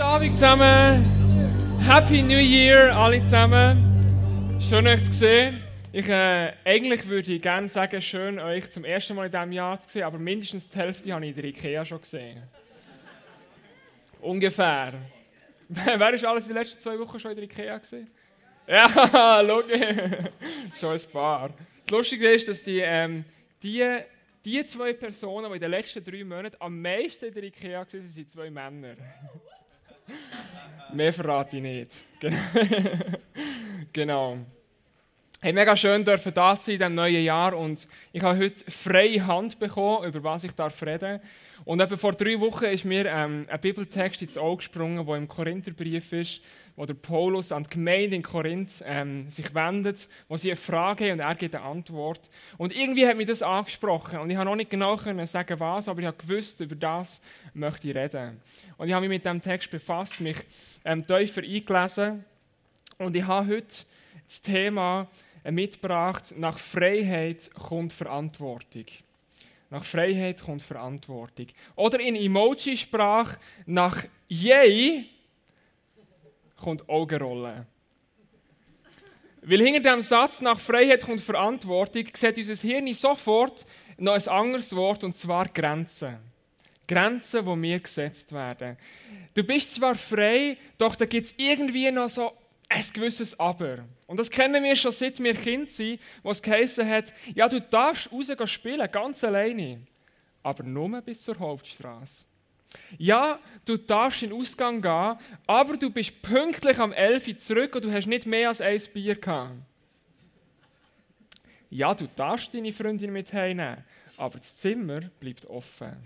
Guten Abend zusammen. Happy New Year alle zusammen. Schön euch zu sehen. Ich, äh, eigentlich würde ich gerne sagen, schön euch zum ersten Mal in diesem Jahr zu sehen, aber mindestens die Hälfte habe ich in der Ikea schon gesehen. Ungefähr. Wer ist alles in den letzten zwei Wochen schon in der Ikea gesehen? Ja, logisch. schon ein paar. Das Lustige ist, dass die, ähm, die, die zwei Personen, die in den letzten drei Monaten am meisten in der Ikea waren, sind zwei Männer. Mehr verrate ich nicht. genau. Hey, mega schön dürfen da sein in diesem neuen Jahr und ich habe heute freie Hand bekommen, über was ich darf reden. Und etwa vor drei Wochen ist mir ähm, ein Bibeltext ins Auge gesprungen, der im Korintherbrief ist, wo der Paulus an die Gemeinde in Korinth ähm, sich wendet, wo sie eine Frage haben und er gibt eine Antwort. Und irgendwie hat mich das angesprochen und ich habe noch nicht genau können sagen, was, aber ich habe gewusst, über das möchte ich reden. Und ich habe mich mit dem Text befasst, mich ähm, tiefer eingelesen und ich habe heute das Thema mitgebracht, nach Freiheit kommt Verantwortung. Nach Freiheit kommt Verantwortung. Oder in Emoji-Sprache, nach Yay kommt Augenrollen. Weil hinter dem Satz nach Freiheit kommt Verantwortung sieht unser Hirn sofort noch ein anderes Wort, und zwar Grenzen. Grenzen, die mir gesetzt werden. Du bist zwar frei, doch da gibt es irgendwie noch so ein gewisses Aber. Und das kennen wir schon seit wir Kind sind, wo es geheißen hat, ja, du darfst rausgehen spielen, ganz alleine, aber nur bis zur Hauptstraße. Ja, du darfst in den Ausgang gehen, aber du bist pünktlich am 11 Uhr zurück und du hast nicht mehr als ein Bier gehabt. Ja, du darfst deine Freundin mit heimnehmen, aber das Zimmer bleibt offen.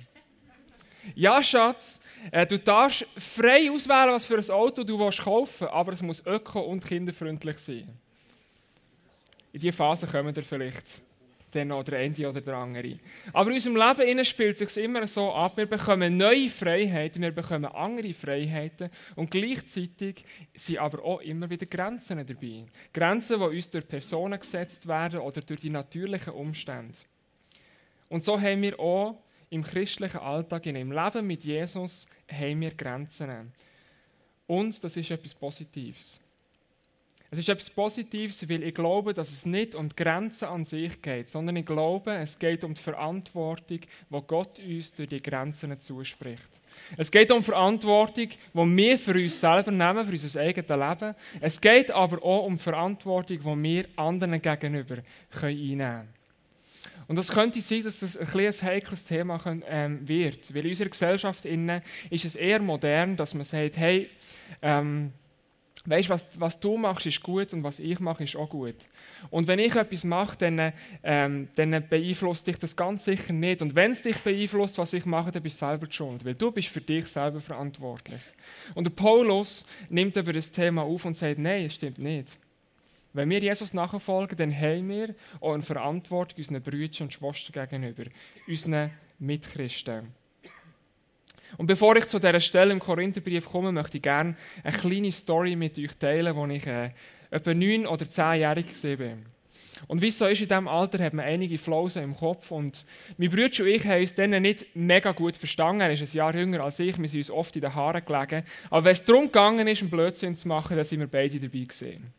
Ja, Schatz, äh, du darfst frei auswählen, was für ein Auto du kaufen willst, aber es muss öko- und kinderfreundlich sein. In diese Phase kommen wir vielleicht dann noch der eine oder der andere. Aber in unserem Leben spielt es sich immer so ab, wir bekommen neue Freiheiten, wir bekommen andere Freiheiten und gleichzeitig sind aber auch immer wieder Grenzen dabei. Grenzen, die uns durch Personen gesetzt werden oder durch die natürlichen Umstände. Und so haben wir auch im christlichen Alltag, im Leben mit Jesus, haben wir Grenzen. Und das ist etwas Positives. Es ist etwas Positives, weil ich glaube, dass es nicht um die Grenzen an sich geht, sondern ich glaube, es geht um die Verantwortung, die Gott uns durch die Grenzen zuspricht. Es geht um Verantwortung, die wir für uns selber nehmen, für unser eigenes Leben. Es geht aber auch um Verantwortung, die wir anderen gegenüber einnehmen können. Und das könnte sein, dass das ein, ein heikles Thema ähm, wird. Weil in unserer Gesellschaft ist es eher modern, dass man sagt, hey, ähm, weißt, was, was du machst, ist gut und was ich mache, ist auch gut. Und wenn ich etwas mache, dann, ähm, dann beeinflusst dich das ganz sicher nicht. Und wenn es dich beeinflusst, was ich mache, dann bist du selber schuld, weil du bist für dich selber verantwortlich. Und der Paulus nimmt aber das Thema auf und sagt, nein, es stimmt nicht. Wenn wir Jesus nachfolgen, dann haben wir auch eine Verantwortung unseren Brüdern und Schwestern gegenüber, unseren Mitchristen. Und bevor ich zu dieser Stelle im Korintherbrief komme, möchte ich gerne eine kleine Story mit euch teilen, als ich äh, etwa neun oder zehnjährig war. Und wie es so ist, in diesem Alter hat man einige Flausen im Kopf. Und mein Bruder und ich haben uns dann nicht mega gut verstanden. Er ist ein Jahr jünger als ich, wir sind uns oft in den Haaren gelegen. Aber wenn es darum ist, einen Blödsinn zu machen, dann sind wir beide dabei gewesen.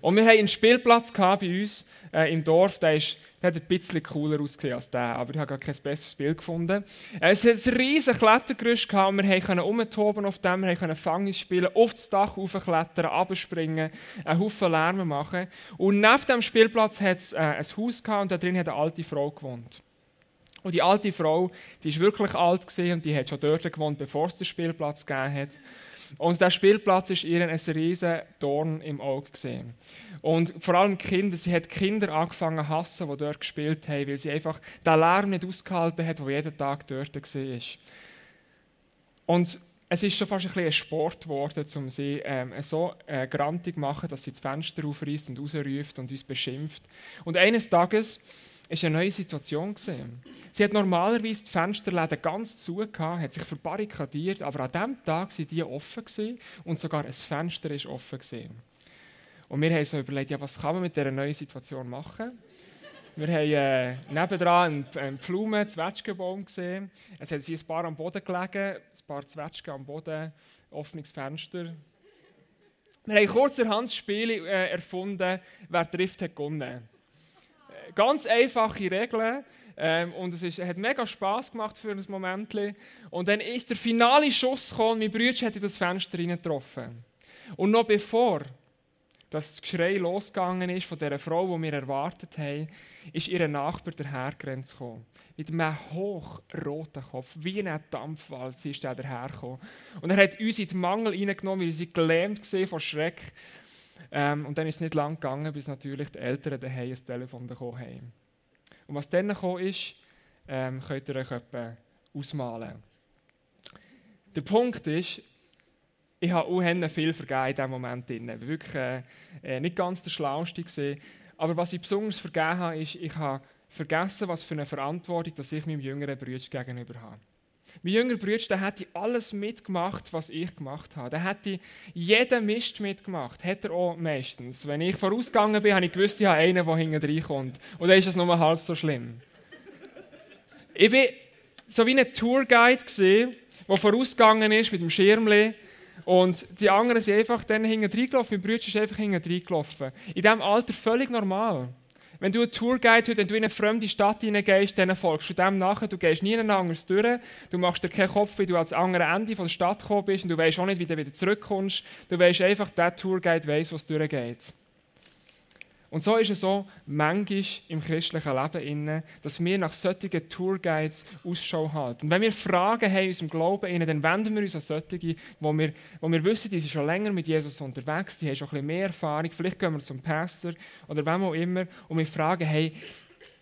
Und wir hatten einen Spielplatz bei uns äh, im Dorf, der, ist, der hat ein bisschen cooler ausgesehen als der, aber ich habe gar kein besseres Bild gefunden. Äh, es hat ein riesiges Klettergerüst und wir konnten umtoben auf dem, wir konnten Fangis spielen, auf das Dach raufklettern, abspringen, einen Haufen Lärm machen. Und neben dem Spielplatz hat es äh, ein Haus gehabt und da drin hat eine alte Frau gewohnt. Und die alte Frau, die ist wirklich alt gesehen und die hat schon dort gewohnt, bevor es den Spielplatz gegeben hat. Und der Spielplatz ist ihr ein riesen Dorn im Auge gesehen. Und vor allem Kinder, sie hat Kinder angefangen zu hassen, die dort gespielt haben, weil sie einfach den Lärm nicht ausgehalten hat, der jeden Tag dort war. Und es ist schon fast ein, ein Sport geworden, um sie ähm, so äh, grantig zu machen, dass sie das Fenster aufreißt und rausruft und uns beschimpft. Und eines Tages ist eine neue Situation gesehen. Sie hat normalerweise die Fensterläden ganz zu gehabt, hat sich verbarrikadiert, aber an diesem Tag sind die offen gewesen und sogar ein Fenster ist offen gesehen. Und wir haben so überlegt, ja, was kann man mit dieser neuen Situation machen? Wir haben äh, nebendran einen, einen Blumen, Zwetschgenbaum gesehen. Es hat ein paar am Boden gelegen, ein paar Zwetschgen am Boden, offenes Fenster. Wir haben kurzerhand Spiele äh, erfunden, wer trifft, hat gewonnen. Ganz einfache Regeln. Ähm, und es ist, hat mega Spass gemacht für ein Moment. Und dann ist der finale Schuss gekommen, mein Bruder hat in das Fenster getroffen. Und noch bevor das Geschrei losgegangen ist von dieser Frau, die wir erwartet haben, ist ihr Nachbar dahergerannt gekommen. Mit einem hochroten Kopf, wie ein Dampfwald, ist er dahergekommen. Und er hat uns in den Mangel reingenommen, weil sie gelähmt von Schreck. Ähm, und dann ist es nicht lang gegangen, bis natürlich die Eltern daheim ein Telefon bekommen haben. Und was dann gekommen ist, ähm, könnt ihr euch etwa ausmalen. Der Punkt ist, ich habe auch viel vergeben in diesem Moment. Ich war wirklich äh, äh, nicht ganz der Schlauste. Gewesen. Aber was ich besonders vergeben habe, ist, ich habe vergessen, was für eine Verantwortung dass ich meinem jüngeren Bruder gegenüber habe. Mein jüngerer Bruder, der hätte alles mitgemacht, was ich gemacht habe. Der hätte jeden Mist mitgemacht. Hat er auch meistens. Wenn ich vorausgegangen bin, habe ich gewusst, ich habe einen, der hinten reinkommt. Und dann ist es nur halb so schlimm. ich war so wie ein Tourguide, der vorausgegangen ist mit dem Schirmli und die anderen sind einfach dann hinten reingelaufen. Mein Bruder ist einfach hinten reingelaufen. In diesem Alter völlig normal. Wenn du einen Tourguide hast, wenn du in eine fremde Stadt hineingehst, dann folgst du dem nachher. Du gehst nie anders durch. Du machst dir keinen Kopf, wie du ans andere Ende der Stadt gekommen bist. Und du weißt auch nicht, wie du wieder zurückkommst. Du weißt einfach, der Tourguide weiß, was durchgeht. Und so ist es so manchmal im christlichen Leben, dass wir nach solchen Tourguides Ausschau halten. Und wenn wir Fragen haben in unserem Glauben, dann wenden wir uns an solche, wo wir, wo wir wissen, die sind schon länger mit Jesus unterwegs, die haben schon ein bisschen mehr Erfahrung, vielleicht gehen wir zum Pastor oder wem auch immer und wir fragen, hey,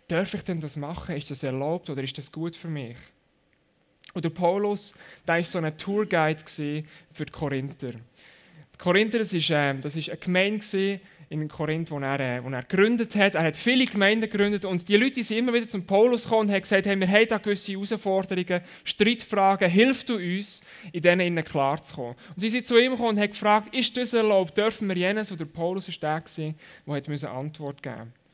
darf ich denn das machen? Ist das erlaubt oder ist das gut für mich? Und der Paulus, der war so ein Tourguide für die Korinther. Die Korinther, das war äh, ist eine Gemeinde in Korinth, wo er, äh, wo er gegründet hat. Er hat viele Gemeinden gegründet und die Leute sind immer wieder zum Paulus gekommen und haben gesagt, hey, wir haben da gewisse Herausforderungen, Streitfragen, hilf du uns, in denen klarzukommen. Und sie sind zu ihm gekommen und haben gefragt, ist das erlaubt, dürfen wir jenes? Und der Paulus war der, der eine Antwort geben musste.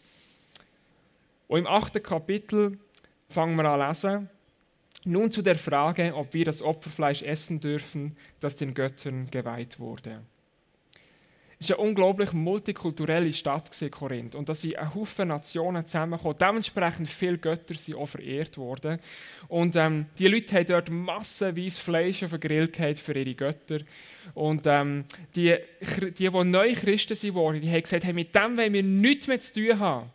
Und im achten Kapitel fangen wir an lesen. Nun zu der Frage, ob wir das Opferfleisch essen dürfen, das den Göttern geweiht wurde. Es war eine unglaublich multikulturelle Stadt, Korinth. Und da sind ein Haufen Nationen zusammengekommen. Dementsprechend viele Götter sind auch verehrt worden. Und ähm, die Leute haben dort massenweise Fleisch auf den für ihre Götter. Und ähm, die, die, die neu Christen die haben gesagt, hey, mit dem wollen wir nichts mehr zu tun haben.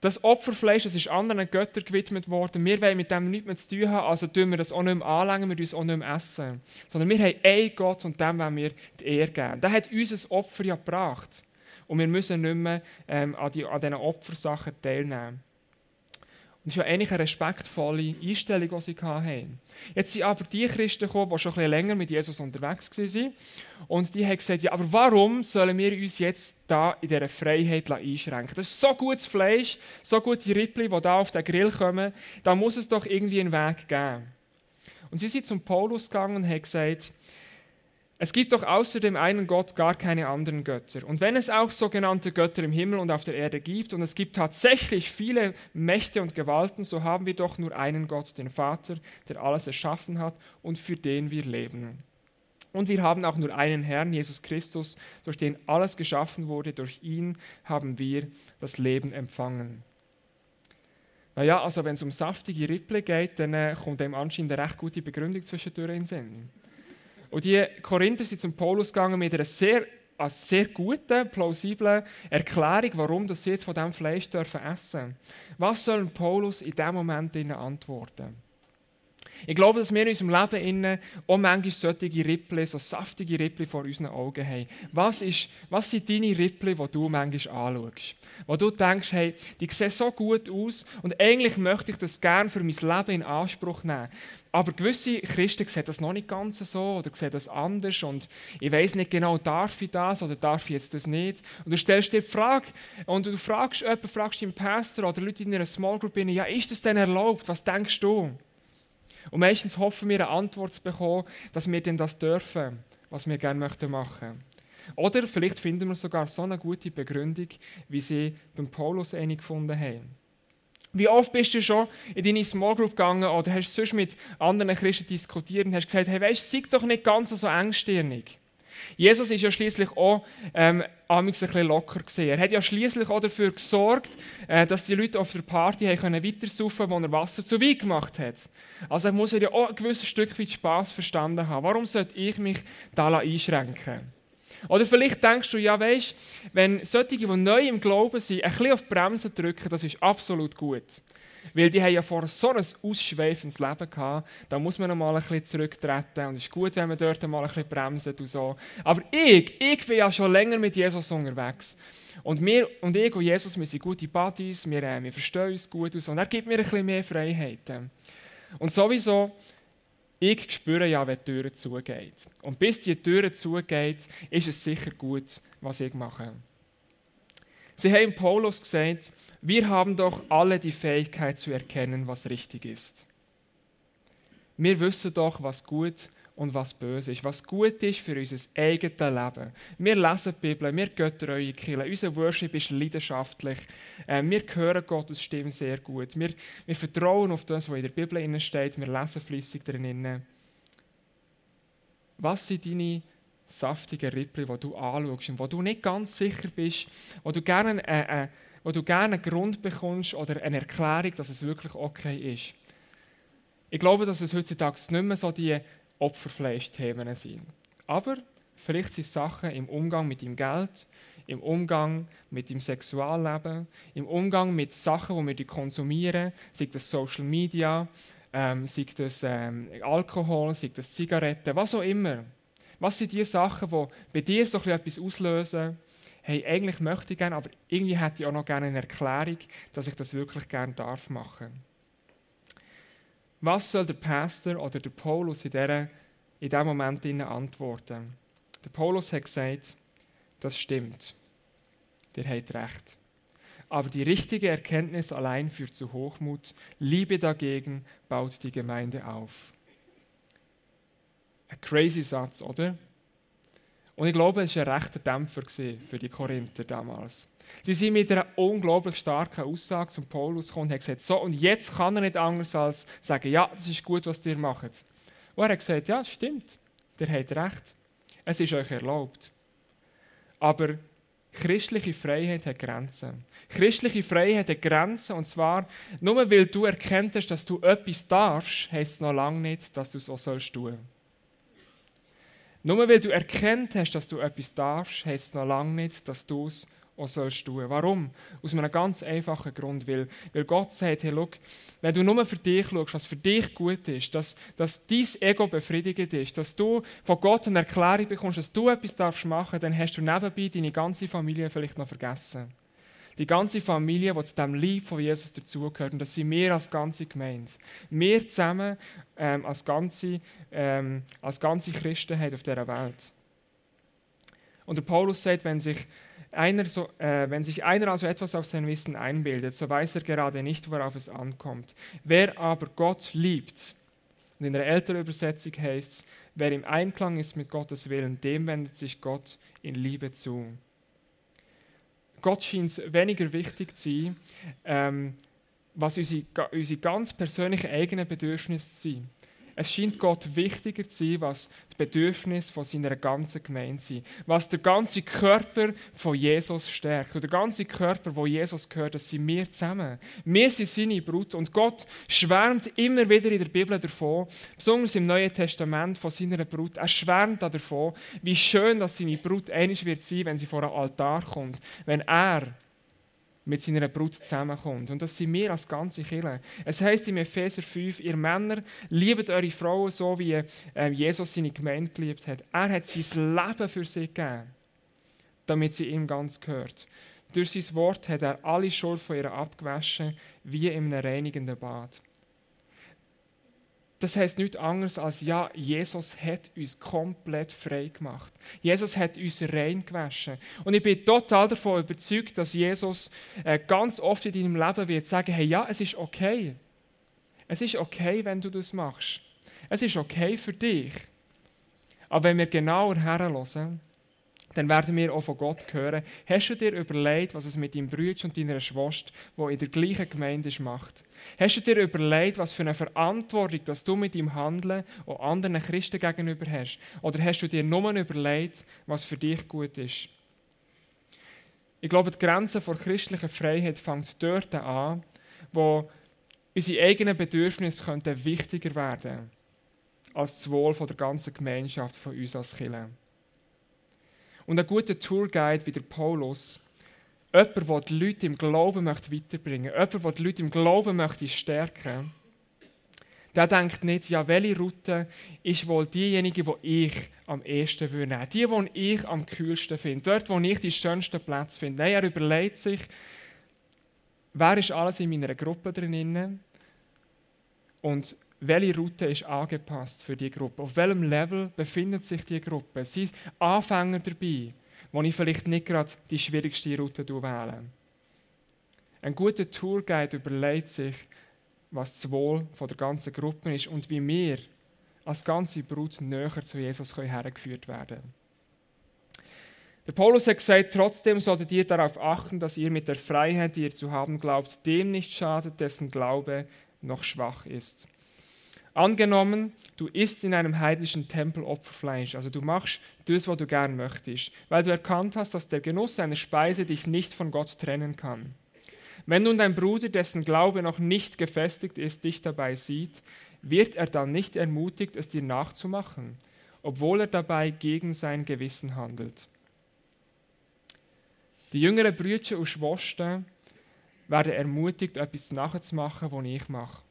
Das Opferfleisch das ist anderen Göttern gewidmet worden. Wir wollen mit dem nichts mehr zu tun haben, also tun wir das auch nicht mehr anlängen, wir uns auch nicht mehr essen. Sondern wir haben einen Gott und dem wollen wir die Ehre geben. Der hat uns ein Opfer ja gebracht. Und wir müssen nicht mehr ähm, an, die, an diesen Opfersachen teilnehmen. Das ist ja eigentlich eine respektvolle Einstellung, die sie hatten. Jetzt sind aber die Christen gekommen, die schon ein bisschen länger mit Jesus unterwegs waren. Und die haben gesagt, ja, aber warum sollen wir uns jetzt da in dieser Freiheit einschränken? Das ist so gutes Fleisch, so gute Rippli, die da auf den Grill kommen. Da muss es doch irgendwie einen Weg geben. Und sie sind zum Paulus gegangen und haben gesagt, es gibt doch außer dem einen Gott gar keine anderen Götter. Und wenn es auch sogenannte Götter im Himmel und auf der Erde gibt, und es gibt tatsächlich viele Mächte und Gewalten, so haben wir doch nur einen Gott, den Vater, der alles erschaffen hat und für den wir leben. Und wir haben auch nur einen Herrn, Jesus Christus, durch den alles geschaffen wurde. Durch ihn haben wir das Leben empfangen. Naja, also wenn es um saftige Ripple geht, dann äh, kommt dem anscheinend eine recht gute Begründung zwischendurch in den Sinn. Und die Korinther sind zum Paulus gegangen mit einer sehr, einer sehr guten, plausiblen Erklärung, warum sie jetzt von diesem Fleisch dürfen essen Was soll Paulus in diesem Moment antworten? Ich glaube, dass wir in unserem Leben innen auch manchmal solche Rippel, so saftige Rippel vor unseren Augen haben. Was, ist, was sind deine Rippel, die du manchmal anschaust? Wo du denkst, hey, die sehen so gut aus und eigentlich möchte ich das gerne für mein Leben in Anspruch nehmen. Aber gewisse Christen sehen das noch nicht ganz so oder sehen das anders und ich weiß nicht genau, darf ich das oder darf ich jetzt das nicht? Und du stellst dir die Frage und du fragst jemanden, fragst deinen Pastor oder Leute in einer Small Group, ja, ist das denn erlaubt? Was denkst du? Und meistens hoffen wir, eine Antwort zu bekommen, dass wir denn das dürfen, was wir gerne möchten machen. Oder vielleicht finden wir sogar so eine gute Begründung, wie sie beim Paulus eine gefunden haben. Wie oft bist du schon in deine Small Group gegangen oder hast du sonst mit anderen Christen diskutiert und hast gesagt, hey, weißt du, sei doch nicht ganz so engstirnig. Jesus ist ja schließlich auch ähm, ein bisschen locker gesehen. Er hat ja schließlich auch dafür gesorgt, äh, dass die Leute auf der Party haben können weiter saufen, wo er Wasser zu Wein gemacht hat. Also muss er ja auch ein gewisses Stück weit Spaß verstanden haben. Warum sollte ich mich da einschränken? Oder vielleicht denkst du, ja, weißt, wenn solche, die neu im Glauben sind, ein bisschen auf die Bremse drücken, das ist absolut gut. Weil die haben ja vorher so ein ausschweifendes Leben gehabt, da muss man mal ein bisschen zurücktreten und es ist gut, wenn man dort mal ein bisschen bremst und so. Aber ich, ich bin ja schon länger mit Jesus unterwegs. Und wir und ich und Jesus, wir sind gute Buddies, wir, äh, wir verstehen uns gut und so. Und er gibt mir ein bisschen mehr Freiheiten. Und sowieso ich spüre ja, wenn die Tür zugeht. Und bis die Tür zugeht, ist es sicher gut, was ich mache. Sie haben Paulus gesagt, wir haben doch alle die Fähigkeit zu erkennen, was richtig ist. Wir wissen doch, was gut ist und was böse ist, was gut ist für unser eigenes Leben. Wir lesen die Bibel, wir göttern eure Kirche, unser Worship ist leidenschaftlich, äh, wir hören Gottes Stimme sehr gut, wir, wir vertrauen auf das, was in der Bibel steht, wir lesen flüssig darin. Was sind deine saftigen Rippel, die du anschaust und wo du nicht ganz sicher bist, wo du gerne, äh, äh, wo du gerne einen Grund bekommst oder eine Erklärung, dass es wirklich okay ist? Ich glaube, dass es heutzutage nicht mehr so die Opferfleischthemen sind. Aber vielleicht sind es Sachen im Umgang mit dem Geld, im Umgang mit dem Sexualleben, im Umgang mit Sachen, die wir konsumieren, sei das Social Media, ähm, sei das ähm, Alkohol, sei das Zigaretten, was auch immer. Was sind die Sachen, die bei dir so etwas auslösen? Hey, eigentlich möchte ich gerne, aber irgendwie hätte ich auch noch gerne eine Erklärung, dass ich das wirklich gerne darf machen. Was soll der Pastor oder der Paulus in, dieser, in diesem Moment antworten? Der Paulus hat gesagt, das stimmt. Der hat recht. Aber die richtige Erkenntnis allein führt zu Hochmut. Liebe dagegen baut die Gemeinde auf. Ein crazy Satz, oder? Und ich glaube, es war ein rechter Dämpfer für die Korinther damals. Sie sind mit einer unglaublich starken Aussage zum Paulus gekommen und haben gesagt, so, und jetzt kann er nicht anders als sagen, ja, das ist gut, was ihr macht. Und er hat gesagt, ja, stimmt, ihr habt recht, es ist euch erlaubt. Aber christliche Freiheit hat Grenzen. Christliche Freiheit hat Grenzen, und zwar, nur weil du erkennt dass du etwas darfst, heißt es noch lange nicht, dass du es auch sollst tun. Nur weil du erkennt hast, dass du etwas darfst, heißt es noch lange nicht, dass du es auch sollst tun. Warum? Aus einem ganz einfachen Grund. Weil, weil Gott sagt, hey, schau, wenn du nur für dich schaust, was für dich gut ist, dass, dass dein Ego befriedigt ist, dass du von Gott eine Erklärung bekommst, dass du etwas darfst machen, dann hast du nebenbei deine ganze Familie vielleicht noch vergessen. Die ganze Familie, die zu dem Lieb von Jesus dazugehört. Und das sind wir als ganze Gemeinde. Wir zusammen ähm, als, ganze, ähm, als ganze Christenheit auf dieser Welt. Und der Paulus sagt, wenn sich einer so, äh, wenn sich einer also etwas auf sein Wissen einbildet, so weiß er gerade nicht, worauf es ankommt. Wer aber Gott liebt, und in der älteren Übersetzung heißt es, wer im Einklang ist mit Gottes Willen, dem wendet sich Gott in Liebe zu. Gott scheint es weniger wichtig zu sein, ähm, was unsere, unsere ganz persönlichen eigenen Bedürfnisse sind. Es scheint Gott wichtiger zu sein, was die Bedürfnisse von seiner ganzen Gemeinde sind. Was der ganze Körper von Jesus stärkt. Und der ganze Körper, wo Jesus gehört, das sind wir zusammen. Wir sind seine Brut. Und Gott schwärmt immer wieder in der Bibel davon, besonders im Neuen Testament von seiner Brut. Er schwärmt davon, wie schön dass seine Brut einig wird sein, wenn sie vor einen Altar kommt. Wenn er mit seiner Brut zusammenkommt. Und das sind wir als ganze Kirche. Es heißt im Epheser 5, ihr Männer, liebet eure Frauen so, wie äh, Jesus seine Gemeinde geliebt hat. Er hat sein Leben für sie gegeben, damit sie ihm ganz gehört. Durch sein Wort hat er alle Schuld von ihr abgewaschen, wie in einem reinigenden Bad das heißt nichts anderes als, ja, Jesus hat uns komplett frei gemacht. Jesus hat uns rein gewaschen. Und ich bin total davon überzeugt, dass Jesus äh, ganz oft in deinem Leben wird sagen, hey, ja, es ist okay. Es ist okay, wenn du das machst. Es ist okay für dich. Aber wenn wir genauer herhören, dann werden wir auch von Gott hören. Hast du dir überlegt, was es mit deinem Bruder und deiner Schwester, die in der gleichen Gemeinde ist, macht? Hast du dir überlegt, was für eine Verantwortung dass du mit deinem Handeln auch anderen Christen gegenüber hast? Oder hast du dir nur überlegt, was für dich gut ist? Ich glaube, die Grenze vor christlicher Freiheit fängt dort an, wo unsere eigenen Bedürfnisse könnten wichtiger werden als das Wohl der ganzen Gemeinschaft von uns als Kirche. Und ein guter Tourguide wie der Paulus, jemand, der die Leute im Glauben möchte weiterbringen möchte, jemand, der die Leute im Glauben möchte stärken der denkt nicht, ja, welche Route ist wohl diejenige, die ich am ehesten würde. Die, die ich am kühlsten finde. Dort, wo ich die schönsten Plätze finde. Nein, er überlegt sich, wer ist alles in meiner Gruppe drin und welche Route ist angepasst für die Gruppe? Auf welchem Level befindet sich die Gruppe? Sind Anfänger dabei, wo ich vielleicht nicht gerade die schwierigste Route wähle? Ein guter Tourguide überlegt sich, was das Wohl der ganzen Gruppe ist und wie wir als ganze Brut näher zu Jesus hergeführt werden können. Der Paulus hat gesagt, trotzdem solltet ihr darauf achten, dass ihr mit der Freiheit, die ihr zu haben glaubt, dem nicht schadet, dessen Glaube noch schwach ist. Angenommen, du isst in einem heidnischen Tempel Opferfleisch, also du machst das, was du gern möchtest, weil du erkannt hast, dass der Genuss einer Speise dich nicht von Gott trennen kann. Wenn nun dein Bruder, dessen Glaube noch nicht gefestigt ist, dich dabei sieht, wird er dann nicht ermutigt, es dir nachzumachen, obwohl er dabei gegen sein Gewissen handelt. Die jüngeren Brüder und Schwestern werden ermutigt, etwas nachzumachen, was ich mache.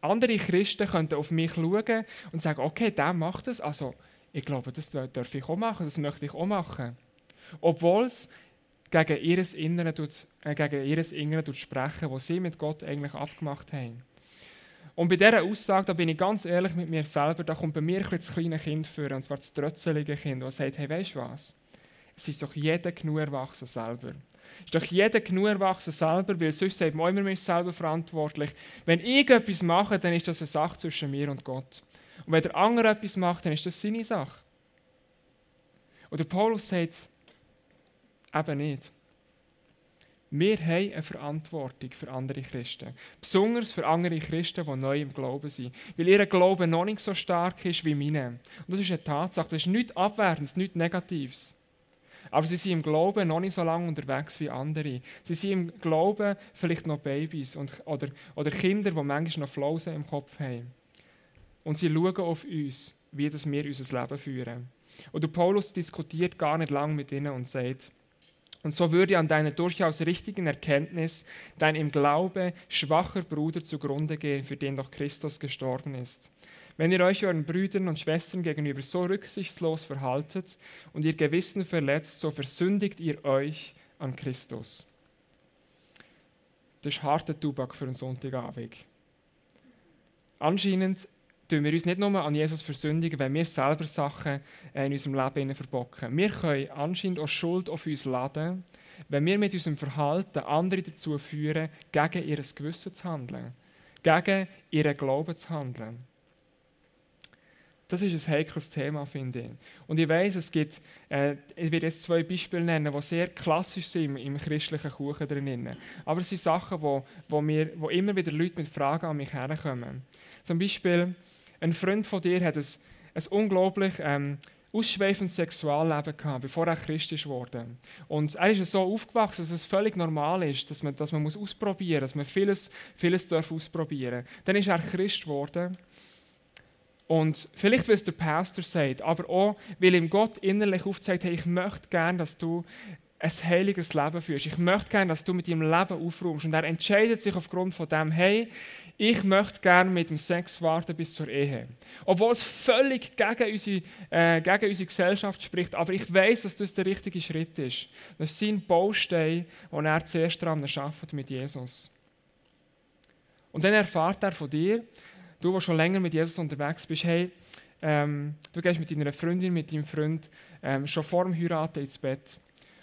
Andere Christen könnten auf mich schauen und sagen, okay, der macht das, also ich glaube, das darf ich auch machen, das möchte ich auch machen. Obwohl es gegen ihr Innere, tut, äh, gegen ihres Innere tut sprechen, was sie mit Gott eigentlich abgemacht haben. Und bei dieser Aussage, da bin ich ganz ehrlich mit mir selber, da kommt bei mir ein das kleine Kind vor, und zwar das trötzelige Kind, das sagt, hey, weißt du was? Es ist doch jeder genug erwachsen selber. Es ist doch jeder genug erwachsen selber, weil sonst sagt man immer, man ist selber verantwortlich. Wenn ich etwas mache, dann ist das eine Sache zwischen mir und Gott. Und wenn der andere etwas macht, dann ist das seine Sache. Und der Paulus sagt, Eben nicht. Wir haben eine Verantwortung für andere Christen. Besonders für andere Christen, die neu im Glauben sind. Weil ihr Glaube noch nicht so stark ist wie meine. Und das ist eine Tatsache. Das ist nichts Abwertendes, nichts Negatives. Aber sie sind im Glauben noch nicht so lange unterwegs wie andere. Sie sind im Glauben vielleicht noch Babys und, oder, oder Kinder, die manchmal noch Flausen im Kopf haben. Und sie schauen auf uns, wie das wir unser Leben führen. Und Paulus diskutiert gar nicht lange mit ihnen und sagt, und so würde an deiner durchaus richtigen Erkenntnis dein im Glaube schwacher Bruder zugrunde gehen, für den doch Christus gestorben ist. Wenn ihr euch euren Brüdern und Schwestern gegenüber so rücksichtslos verhaltet und ihr Gewissen verletzt, so versündigt ihr euch an Christus. Das ist harter Tubak für einen Sonntagabend. Anscheinend tun wir uns nicht nur an Jesus versündigen, wenn wir selber Sachen äh, in unserem Leben verbocken. Wir können anscheinend auch Schuld auf uns laden, wenn wir mit unserem Verhalten andere dazu führen, gegen ihr Gewissen zu handeln, gegen ihren Glauben zu handeln. Das ist ein heikles Thema, finde ich. Und ich weiß, es gibt, äh, ich werde jetzt zwei Beispiele nennen, die sehr klassisch sind im, christlichen Kuchen drin. Aber es sind Sachen, wo, wo, mir, wo immer wieder Leute mit Fragen an mich herkommen. Zum Beispiel, ein Freund von dir hat ein, ein unglaublich ähm, ausschweifendes Sexualleben gehabt, bevor er Christ wurde. Und er ist so aufgewachsen, dass es völlig normal ist, dass man, dass man muss ausprobieren muss, dass man vieles, vieles darf ausprobieren darf. Dann ist er Christ geworden. Und vielleicht, weil es der Pastor sagt, aber auch, weil ihm Gott innerlich aufzeigt, hey, ich möchte gerne, dass du ein heiliges Leben führst. Ich möchte gerne, dass du mit deinem Leben aufräumst. Und er entscheidet sich aufgrund von dem, hey, ich möchte gerne mit dem Sex warten bis zur Ehe. Obwohl es völlig gegen unsere, äh, gegen unsere Gesellschaft spricht. Aber ich weiß, dass das der richtige Schritt ist. Das ist sein Baustein, den er zuerst daran arbeitet mit Jesus. Und dann erfahrt er von dir, du, der schon länger mit Jesus unterwegs bist, hey, ähm, du gehst mit deiner Freundin, mit deinem Freund ähm, schon vor dem Heiraten ins Bett.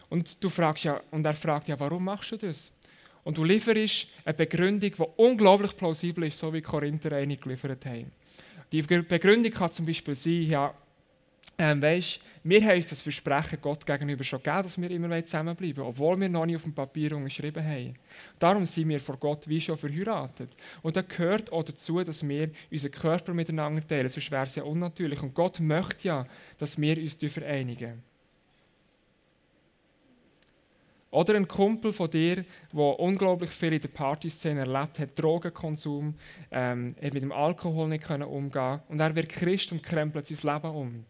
Und, du fragst ja, und er fragt ja, warum machst du das? Und du lieferst eine Begründung, die unglaublich plausibel ist, so wie Korinther eine geliefert haben. Die Begründung kann zum Beispiel sein, ja, ähm, weißt, wir haben uns das Versprechen Gott gegenüber schon gegeben, dass wir immer zusammenbleiben obwohl wir noch nicht auf dem Papier unterschrieben haben. Darum sind wir vor Gott wie schon verheiratet. Und da gehört auch dazu, dass wir unseren Körper miteinander teilen, sonst wäre es ja unnatürlich. Und Gott möchte ja, dass wir uns vereinigen. Oder ein Kumpel von dir, der unglaublich viel in der Partyszene erlebt hat, Drogenkonsum, ähm, mit dem Alkohol nicht umgehen. Und er wird Christ und krempelt sein Leben um.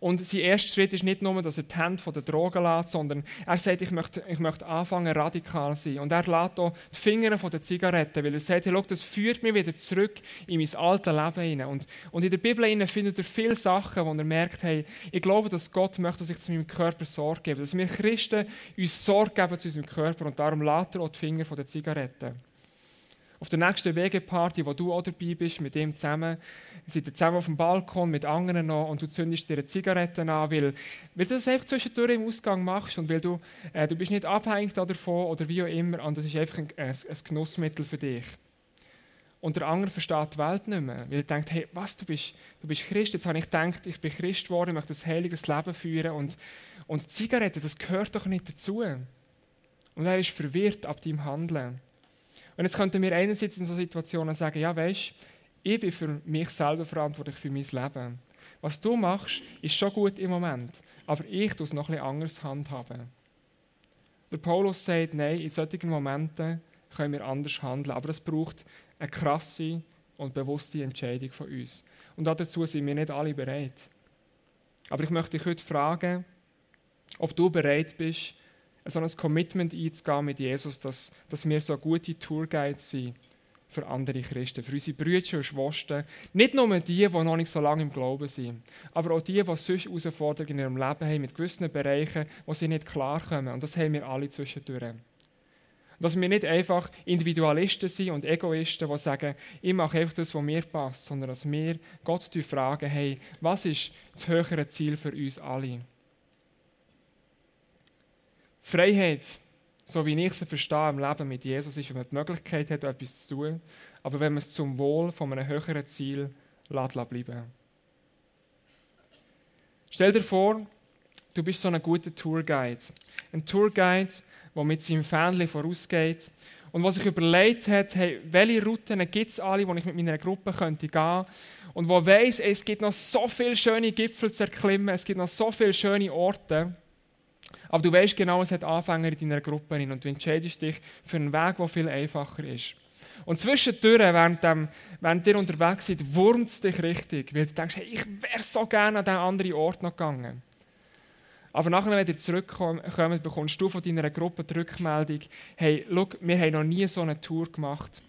Und sein erster Schritt ist nicht nur, dass er die Hände von der Drogen lässt, sondern er sagt, ich möchte, ich möchte anfangen, radikal zu sein. Und er lässt auch die Finger von den Zigaretten, weil er sagt, hey, das führt mich wieder zurück in mein altes Leben hinein. Und, und in der Bibel findet er viele Sachen, wo er merkt, hey, ich glaube, dass Gott möchte, dass ich zu meinem Körper Sorge gebe. Dass wir Christen uns Sorge geben zu unserem Körper und darum lässt er auch die Finger von den Zigaretten auf der nächsten Wegeparty, wo du auch dabei bist, mit ihm zusammen, seid ihr zusammen auf dem Balkon mit anderen noch und du zündest dir eine Zigarette an, weil, weil du das einfach zwischendurch im Ausgang machst und weil du, äh, du bist nicht abhängig davon oder wie auch immer und das ist einfach ein, ein, ein Genussmittel für dich. Und der andere versteht die Welt nicht mehr, weil er denkt, hey, was, du bist, du bist Christ, jetzt habe ich gedacht, ich bin Christ geworden, ich möchte ein heiliges Leben führen und, und Zigaretten, das gehört doch nicht dazu. Und er ist verwirrt ab deinem Handeln. Und jetzt könnten wir einerseits in so Situationen sagen, ja weißt, ich bin für mich selber verantwortlich für mein Leben. Was du machst, ist schon gut im Moment, aber ich tue es noch etwas anders handhaben. Der Paulus sagt, nein, in solchen Momenten können wir anders handeln, aber es braucht eine krasse und bewusste Entscheidung von uns. Und dazu sind wir nicht alle bereit. Aber ich möchte dich heute fragen, ob du bereit bist, so ein Commitment einzugehen mit Jesus, dass, dass wir so gute Tourguides sind für andere Christen, für unsere Brüder und Schwestern. Nicht nur die, die noch nicht so lange im Glauben sind, aber auch die, die sonst Herausforderungen in ihrem Leben haben, mit gewissen Bereichen, wo sie nicht klarkommen. Und das haben wir alle zwischendurch. Dass wir nicht einfach Individualisten sind und Egoisten, die sagen, ich mache einfach das, was mir passt, sondern dass wir Gott fragen, hey, was ist das höhere Ziel für uns alle? Freiheit, so wie ich sie verstehe im Leben mit Jesus, ist, wenn man die Möglichkeit hat, etwas zu tun, aber wenn man es zum Wohl von einem höheren Ziel lässt, bleiben Stell dir vor, du bist so ein guter Tourguide. Ein Tourguide, der mit seinem Fähnchen vorausgeht und was sich überlegt hat, hey, welche Routen gibt es alle, wo ich mit meiner Gruppe könnte gehen und wo weiß, es gibt noch so viele schöne Gipfel zu erklimmen, es gibt noch so viele schöne Orte. Aber du weißt genau, es hat Anfänger in deiner Gruppe und du entscheidest dich für einen Weg, der viel einfacher ist. Und zwischendurch, während, dem, während ihr unterwegs seid, wurmt es dich richtig, weil du denkst, hey, ich wäre so gerne an diesen anderen Ort noch gegangen. Aber nachher, wenn ihr zurückkommt, bekommst du von deiner Gruppe die Rückmeldung, hey, schau, wir haben noch nie so eine Tour gemacht.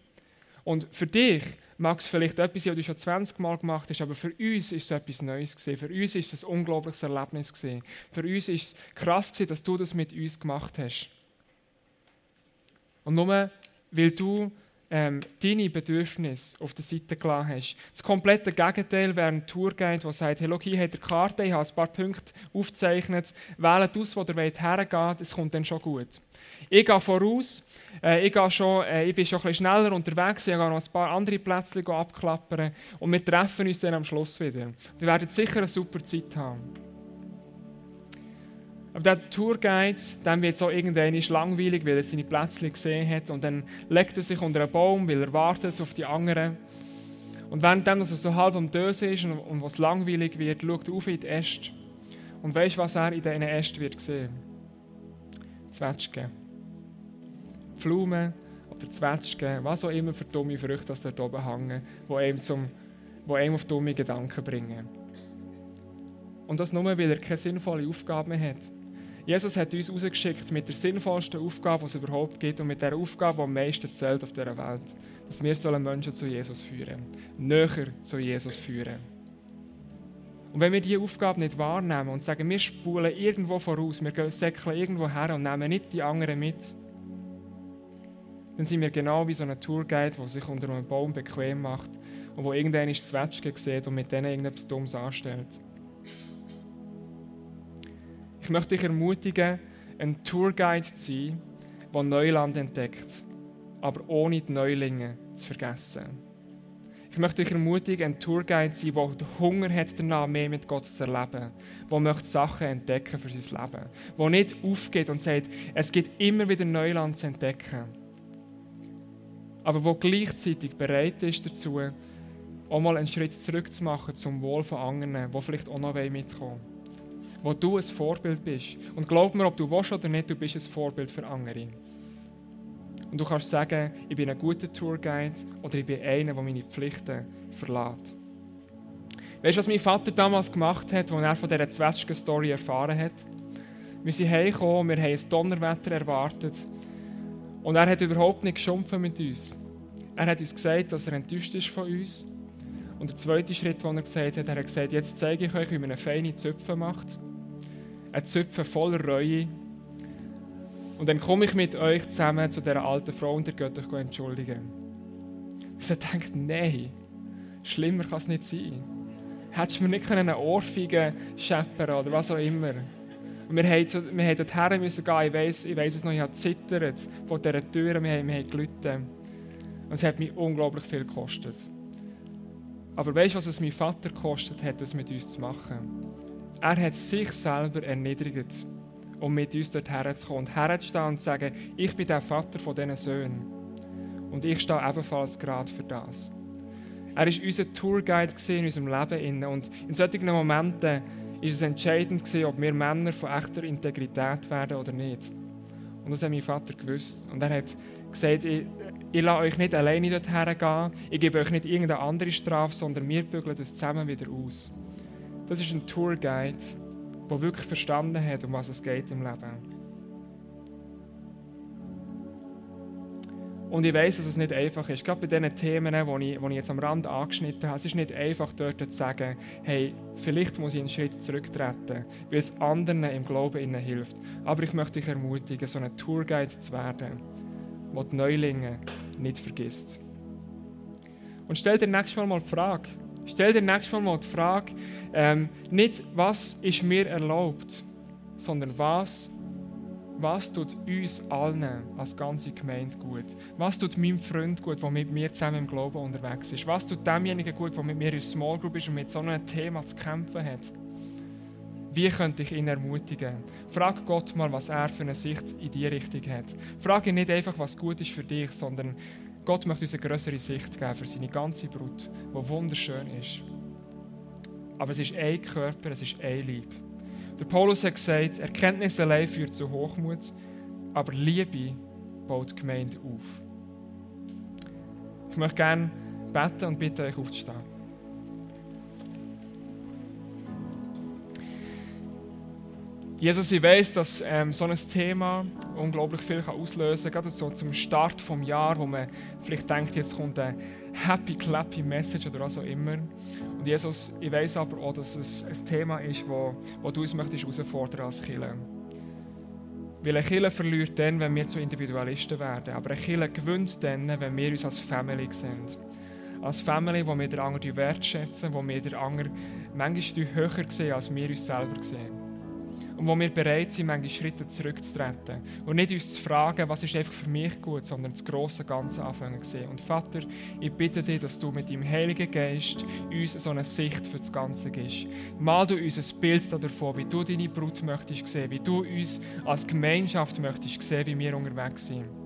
Und für dich mag es vielleicht etwas sein, was du schon 20 Mal gemacht hast, aber für uns ist es etwas Neues gewesen. Für uns ist es ein unglaubliches Erlebnis gewesen. Für uns ist es krass gewesen, dass du das mit uns gemacht hast. Und nur weil du ähm, deine Bedürfnisse auf der Seite gelassen hast. Das komplette Gegenteil wäre ein Tourguide, der sagt, hey, schau, hier hat ihr Karte, ich habe ein paar Punkte aufgezeichnet, wählt aus, wo ihr hergeht, es kommt dann schon gut. Ich gehe voraus, äh, ich, gehe schon, äh, ich bin schon ein schneller unterwegs, ich gehe noch ein paar andere Plätze abklappern und wir treffen uns dann am Schluss wieder. Wir werden sicher eine super Zeit haben. Aber der Tourguide, dem wird so irgendwann langweilig, weil er seine Plätze gesehen hat und dann legt er sich unter einen Baum, weil er wartet auf die anderen. Und während er so halb am Dösen ist und, und was langweilig wird, schaut er auf in die Äste. Und weißt was er in diesen Ästen wird sehen? Zwetschgen. Pflaumen oder Zwetschgen, was auch immer für dumme Früchte dort oben hängen, die einem, zum, die einem auf dumme Gedanken bringen. Und das nur, weil er keine sinnvolle Aufgabe mehr hat. Jesus hat uns rausgeschickt mit der sinnvollsten Aufgabe, die es überhaupt gibt und mit der Aufgabe, die am meisten zählt auf dieser Welt. Dass wir Menschen zu Jesus führen Näher zu Jesus führen. Und wenn wir diese Aufgabe nicht wahrnehmen und sagen, wir spulen irgendwo voraus, wir säckeln irgendwo her und nehmen nicht die anderen mit, dann sind wir genau wie so ein Tourguide, der sich unter einem Baum bequem macht und wo irgendeine Zwetschge sieht und mit denen irgendetwas Dummes anstellt. Ich möchte dich ermutigen, ein Tourguide zu sein, der Neuland entdeckt, aber ohne die Neulinge zu vergessen. Ich möchte euch ermutigen, ein Tourguide zu sein, der den Hunger hat, danach mehr mit Gott zu erleben. Der möchte Sachen entdecken für sein Leben. Der nicht aufgeht und sagt, es gibt immer wieder Neuland zu entdecken. Aber der gleichzeitig bereit ist dazu, auch mal einen Schritt zurück zu machen zum Wohl von anderen, die vielleicht auch noch mitkommen wollen. Wo du ein Vorbild bist. Und glaub mir, ob du willst oder nicht, du bist ein Vorbild für andere. Und du kannst sagen, ich bin ein guter Tourguide oder ich bin einer, der meine Pflichten verlässt. Weißt du, was mein Vater damals gemacht hat, als er von dieser Zwetschgen-Story erfahren hat? Wir sind heimgekommen, wir haben ein Donnerwetter erwartet. Und er hat überhaupt nicht geschumpfen mit uns. Er hat uns gesagt, dass er enttäuscht ist von uns. Und der zweite Schritt, den er gesagt hat, er hat gesagt, jetzt zeige ich euch, wie man eine feine Zöpfe macht. Eine Zöpfe voller Reue, und dann komme ich mit euch zusammen zu dieser alten Frau und ihr geht euch entschuldigen. Sie denkt, nein, schlimmer kann es nicht sein. Hättest du mir nicht eine Ohrfeige scheppern oder was auch immer. Und wir mussten wir dorthin müssen gehen. Ich weiss, ich weiss es noch, ich habe zittert vor dieser Tür, wir haben, wir haben gelitten. Und es hat mich unglaublich viel gekostet. Aber weißt du, was es mein Vater gekostet hat, das mit uns zu machen? Er hat sich selber erniedrigt um mit uns dort herzukommen und herzustehen und zu sagen, ich bin der Vater von diesen Söhnen. Und ich stehe ebenfalls gerade für das. Er war unser Tourguide in unserem Leben. Und in solchen Momenten war es entscheidend, ob wir Männer von echter Integrität werden oder nicht. Und das hat mein Vater gewusst. Und er hat gesagt, ich, ich lasse euch nicht alleine dorthin gehen, ich gebe euch nicht irgendeine andere Strafe, sondern wir bügeln das zusammen wieder aus. Das ist ein Tourguide, der wirklich verstanden hat, um was es geht im Leben. Und ich weiß, dass es nicht einfach ist. Gerade bei diesen Themen, die ich, die ich jetzt am Rand angeschnitten habe, es ist nicht einfach dort zu sagen, hey, vielleicht muss ich einen Schritt zurücktreten, weil es anderen im Glauben ihnen hilft. Aber ich möchte dich ermutigen, so ein Tourguide zu werden, der die Neulinge nicht vergisst. Und stell dir nächstes Mal mal die Frage, Stell dir nächstes Mal die Frage, ähm, nicht was ist mir erlaubt, sondern was, was tut uns allen als ganze Gemeinde gut? Was tut meinem Freund gut, der mit mir zusammen im Glauben unterwegs ist? Was tut demjenigen gut, der mit mir in Small Group ist und mit so einem Thema zu kämpfen hat? Wie könnte ich ihn ermutigen? Frag Gott mal, was er für eine Sicht in die Richtung hat. Frag ihn nicht einfach, was gut ist für dich, sondern Gott möchte uns eine größere Sicht geben für seine ganze Brut, die wunderschön ist. Aber es ist ein Körper, es ist ein Lieb. Der Paulus hat gesagt, Erkenntnis allein führt zu Hochmut, aber Liebe baut die Gemeinde auf. Ich möchte gerne beten und bitte euch aufzustehen. Jesus, ich weiß, dass ähm, so ein Thema unglaublich viel kann auslösen kann, gerade so zum Start des Jahres, wo man vielleicht denkt, jetzt kommt eine happy, clappy Message oder was auch immer. Und Jesus, ich weiß aber auch, dass es ein Thema ist, wo, wo du uns möchtest herausfordern als Killer. Weil eine Killer verliert dann, wenn wir zu Individualisten werden. Aber eine Killer gewinnt dann, wenn wir uns als Family sehen. Als Family, wo wir den anderen wertschätzen, wo wir den anderen manchmal höher sehen, als wir uns selber sehen und wo wir bereit sind, manchmal Schritte zurückzutreten. Und nicht uns zu fragen, was ist einfach für mich gut, sondern das große Ganze anfangen zu sehen. Und Vater, ich bitte dich, dass du mit deinem Heiligen Geist uns so eine Sicht für das Ganze gibst. Mal du uns ein Bild davon, wie du deine Brut möchtest sehen, wie du uns als Gemeinschaft möchtest sehen, wie wir unterwegs sind.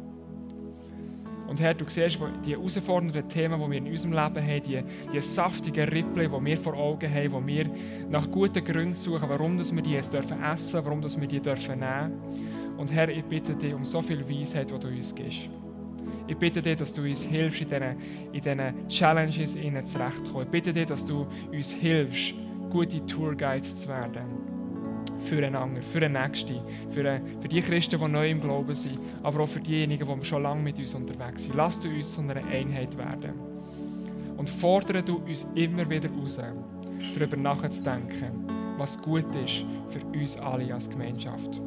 Und Herr, du siehst die herausfordernden Themen, die wir in unserem Leben haben, die, die saftigen Rippel, die wir vor Augen haben, wo wir nach guten Gründen suchen, warum dass wir die jetzt dürfen essen, warum dass wir die dürfen nehmen. Und Herr, ich bitte dich um so viel Weisheit, die du uns gibst. Ich bitte dich, dass du uns hilfst, in diesen, in diesen Challenges zurechtzukommen. Ich bitte dich, dass du uns hilfst, gute Tourguides zu werden füreinander, für den Nächsten, für, für die Christen, die neu im Glauben sind, aber auch für diejenigen, die schon lange mit uns unterwegs sind. Lass du uns zu einer Einheit werden. Und fordere du uns immer wieder raus, darüber nachzudenken, was gut ist für uns alle als Gemeinschaft.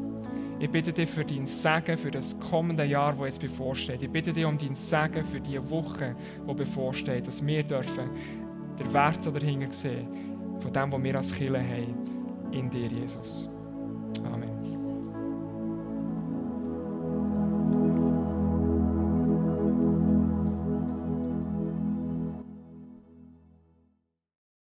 Ich bitte dich für dein Segen für das kommende Jahr, das jetzt bevorsteht. Ich bitte dich um dein Segen für die Woche, die bevorsteht, dass wir dürfen den Wert dahinter sehen, von dem, was wir als Kirche haben in dir, Jesus. Amen.